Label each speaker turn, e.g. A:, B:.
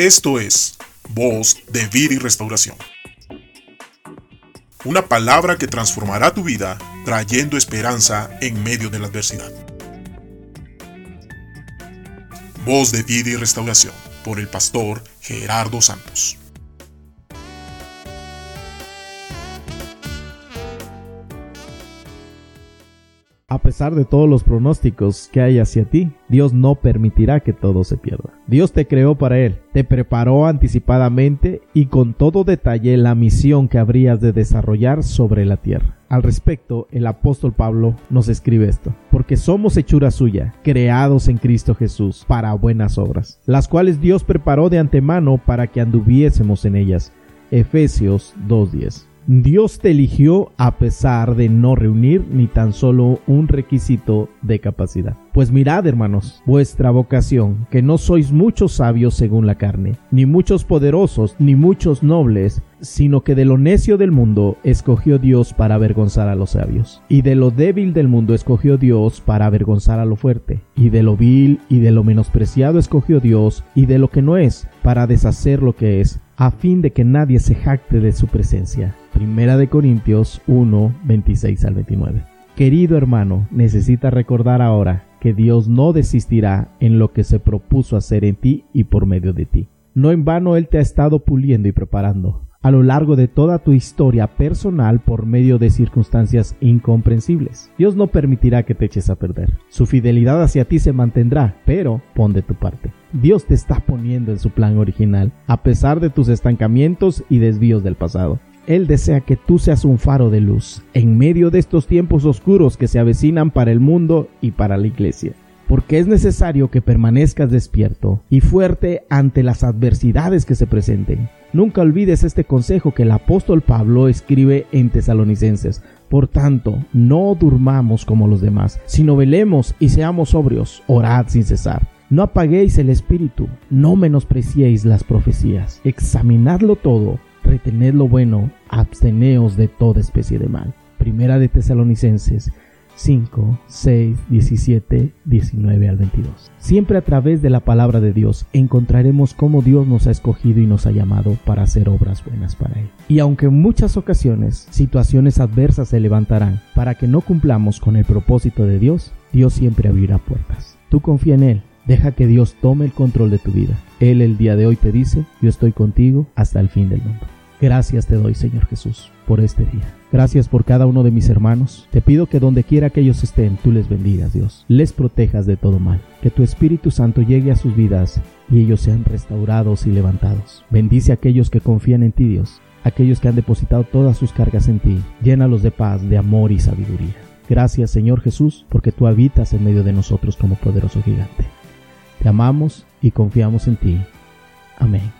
A: Esto es Voz de Vida y Restauración. Una palabra que transformará tu vida trayendo esperanza en medio de la adversidad. Voz de Vida y Restauración por el pastor Gerardo Santos.
B: A pesar de todos los pronósticos que hay hacia ti, Dios no permitirá que todo se pierda. Dios te creó para Él, te preparó anticipadamente y con todo detalle la misión que habrías de desarrollar sobre la tierra. Al respecto, el apóstol Pablo nos escribe esto, porque somos hechura suya, creados en Cristo Jesús para buenas obras, las cuales Dios preparó de antemano para que anduviésemos en ellas. Efesios 2.10 Dios te eligió a pesar de no reunir ni tan solo un requisito de capacidad. Pues mirad, hermanos, vuestra vocación, que no sois muchos sabios según la carne, ni muchos poderosos, ni muchos nobles, sino que de lo necio del mundo escogió Dios para avergonzar a los sabios, y de lo débil del mundo escogió Dios para avergonzar a lo fuerte, y de lo vil y de lo menospreciado escogió Dios, y de lo que no es, para deshacer lo que es, a fin de que nadie se jacte de su presencia. Primera de Corintios 1, 26 al 29. Querido hermano, necesita recordar ahora que Dios no desistirá en lo que se propuso hacer en ti y por medio de ti. No en vano Él te ha estado puliendo y preparando a lo largo de toda tu historia personal por medio de circunstancias incomprensibles. Dios no permitirá que te eches a perder. Su fidelidad hacia ti se mantendrá, pero pon de tu parte. Dios te está poniendo en su plan original, a pesar de tus estancamientos y desvíos del pasado. Él desea que tú seas un faro de luz en medio de estos tiempos oscuros que se avecinan para el mundo y para la iglesia porque es necesario que permanezcas despierto y fuerte ante las adversidades que se presenten. Nunca olvides este consejo que el apóstol Pablo escribe en Tesalonicenses. Por tanto, no durmamos como los demás, sino velemos y seamos sobrios, orad sin cesar. No apaguéis el espíritu, no menospreciéis las profecías. Examinadlo todo, retened lo bueno, absteneos de toda especie de mal. Primera de Tesalonicenses 5, 6, 17, 19 al 22. Siempre a través de la palabra de Dios encontraremos cómo Dios nos ha escogido y nos ha llamado para hacer obras buenas para Él. Y aunque en muchas ocasiones situaciones adversas se levantarán para que no cumplamos con el propósito de Dios, Dios siempre abrirá puertas. Tú confía en Él, deja que Dios tome el control de tu vida. Él el día de hoy te dice, yo estoy contigo hasta el fin del mundo. Gracias te doy, Señor Jesús, por este día. Gracias por cada uno de mis hermanos. Te pido que donde quiera que ellos estén, tú les bendigas, Dios. Les protejas de todo mal. Que tu Espíritu Santo llegue a sus vidas y ellos sean restaurados y levantados. Bendice a aquellos que confían en ti, Dios. Aquellos que han depositado todas sus cargas en ti. Llénalos de paz, de amor y sabiduría. Gracias, Señor Jesús, porque tú habitas en medio de nosotros como poderoso gigante. Te amamos y confiamos en ti. Amén.